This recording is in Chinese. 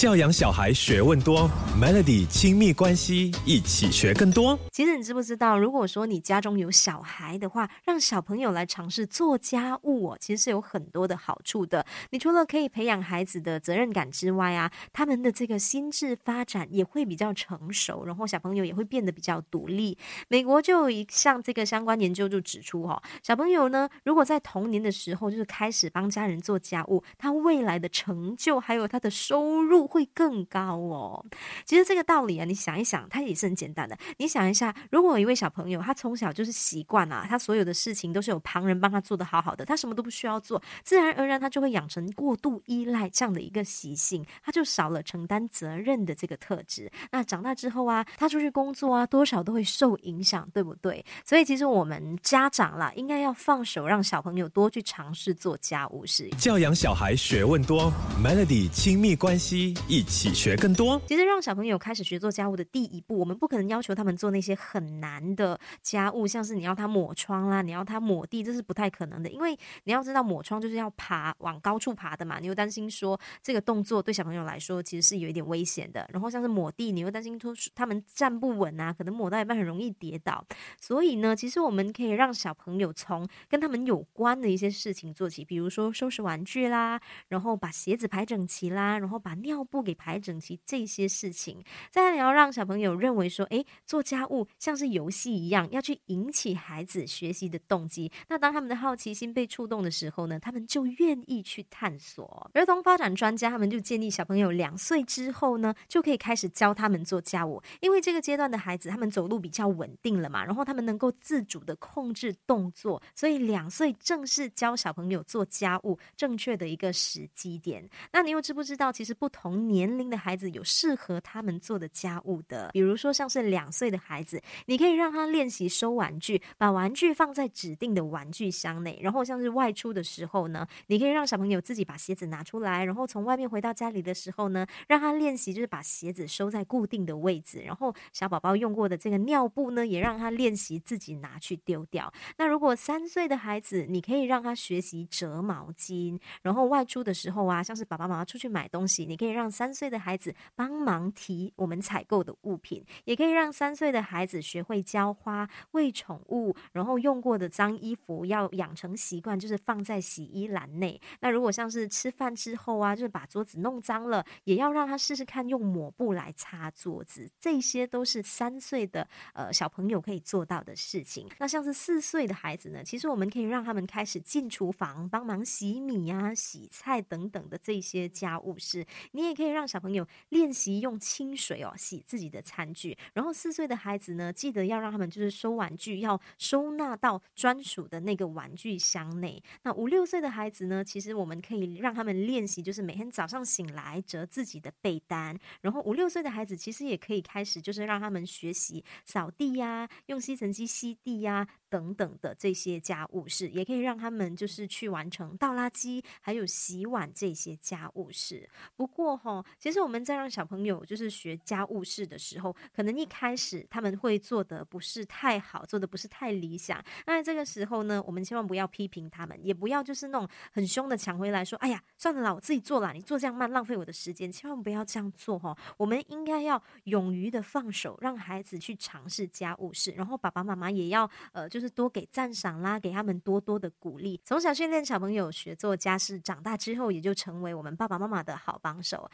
教养小孩学问多，Melody 亲密关系一起学更多。其实你知不知道，如果说你家中有小孩的话，让小朋友来尝试做家务哦，其实是有很多的好处的。你除了可以培养孩子的责任感之外啊，他们的这个心智发展也会比较成熟，然后小朋友也会变得比较独立。美国就有一项这个相关研究就指出哈，小朋友呢，如果在童年的时候就是开始帮家人做家务，他未来的成就还有他的收入。会更高哦。其实这个道理啊，你想一想，它也是很简单的。你想一下，如果一位小朋友，他从小就是习惯啊，他所有的事情都是有旁人帮他做的好好的，他什么都不需要做，自然而然他就会养成过度依赖这样的一个习性，他就少了承担责任的这个特质。那长大之后啊，他出去工作啊，多少都会受影响，对不对？所以其实我们家长啦，应该要放手让小朋友多去尝试做家务事。教养小孩学问多，Melody 亲密关系。一起学更多。其实让小朋友开始学做家务的第一步，我们不可能要求他们做那些很难的家务，像是你要他抹窗啦，你要他抹地，这是不太可能的。因为你要知道，抹窗就是要爬往高处爬的嘛，你又担心说这个动作对小朋友来说其实是有一点危险的。然后像是抹地，你又担心说他们站不稳啊，可能抹到一半很容易跌倒。所以呢，其实我们可以让小朋友从跟他们有关的一些事情做起，比如说收拾玩具啦，然后把鞋子排整齐啦，然后把尿。不给排整齐这些事情，再来你要让小朋友认为说，诶，做家务像是游戏一样，要去引起孩子学习的动机。那当他们的好奇心被触动的时候呢，他们就愿意去探索。儿童发展专家他们就建议小朋友两岁之后呢，就可以开始教他们做家务，因为这个阶段的孩子他们走路比较稳定了嘛，然后他们能够自主的控制动作，所以两岁正是教小朋友做家务正确的一个时机点。那你又知不知道，其实不同。年龄的孩子有适合他们做的家务的，比如说像是两岁的孩子，你可以让他练习收玩具，把玩具放在指定的玩具箱内。然后像是外出的时候呢，你可以让小朋友自己把鞋子拿出来，然后从外面回到家里的时候呢，让他练习就是把鞋子收在固定的位置。然后小宝宝用过的这个尿布呢，也让他练习自己拿去丢掉。那如果三岁的孩子，你可以让他学习折毛巾，然后外出的时候啊，像是爸爸妈妈出去买东西，你可以让。让三岁的孩子帮忙提我们采购的物品，也可以让三岁的孩子学会浇花、喂宠物，然后用过的脏衣服要养成习惯，就是放在洗衣篮内。那如果像是吃饭之后啊，就是把桌子弄脏了，也要让他试试看用抹布来擦桌子。这些都是三岁的呃小朋友可以做到的事情。那像是四岁的孩子呢，其实我们可以让他们开始进厨房帮忙洗米啊、洗菜等等的这些家务事。你也。也可以让小朋友练习用清水哦洗自己的餐具，然后四岁的孩子呢，记得要让他们就是收玩具要收纳到专属的那个玩具箱内。那五六岁的孩子呢，其实我们可以让他们练习，就是每天早上醒来折自己的被单。然后五六岁的孩子其实也可以开始，就是让他们学习扫地呀，用吸尘机吸地呀等等的这些家务事，也可以让他们就是去完成倒垃圾还有洗碗这些家务事。不过哈。其实我们在让小朋友就是学家务事的时候，可能一开始他们会做的不是太好，做的不是太理想。那这个时候呢，我们千万不要批评他们，也不要就是那种很凶的抢回来说：“哎呀，算了啦，我自己做了，你做这样慢，浪费我的时间。”千万不要这样做哈。我们应该要勇于的放手，让孩子去尝试家务事，然后爸爸妈妈也要呃，就是多给赞赏啦，给他们多多的鼓励。从小训练小朋友学做家事，长大之后也就成为我们爸爸妈妈的好帮手。